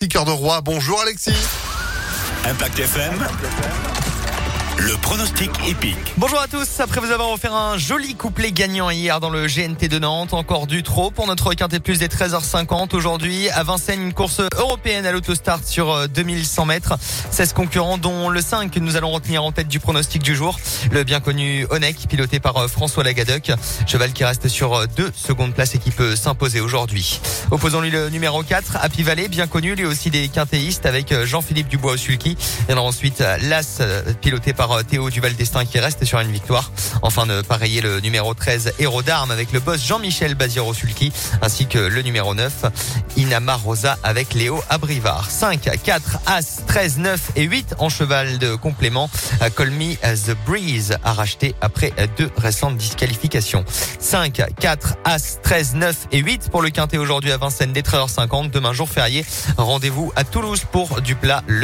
Piqueur de roi, bonjour Alexis. Impact FM. Le pronostic épique. Bonjour à tous. Après vous avoir offert un joli couplet gagnant hier dans le GNT de Nantes, encore du trop pour notre quintet plus des 13h50 aujourd'hui à Vincennes, une course européenne à l'autostart sur 2100 euh, mètres. 16 concurrents dont le 5 que nous allons retenir en tête du pronostic du jour. Le bien connu Onek piloté par euh, François Lagadoc. Cheval qui reste sur euh, deux secondes places et qui peut s'imposer aujourd'hui. Opposons-lui le numéro 4, Happy bien connu, lui aussi des quintéistes avec Jean-Philippe Dubois au sulky. Et ensuite l'As piloté par Théo Duval Destin qui reste sur une victoire. Enfin de pareiller le numéro 13 Héros d'armes avec le boss Jean-Michel Baziro Sulki ainsi que le numéro 9 Inama Rosa avec Léo Abrivard. 5, 4, As, 13, 9 et 8 en cheval de complément. Call Me The Breeze a racheté après deux récentes disqualifications. 5, 4, As, 13, 9 et 8 pour le quintet aujourd'hui à Vincennes dès 13h50. Demain jour férié. Rendez-vous à Toulouse pour du plat.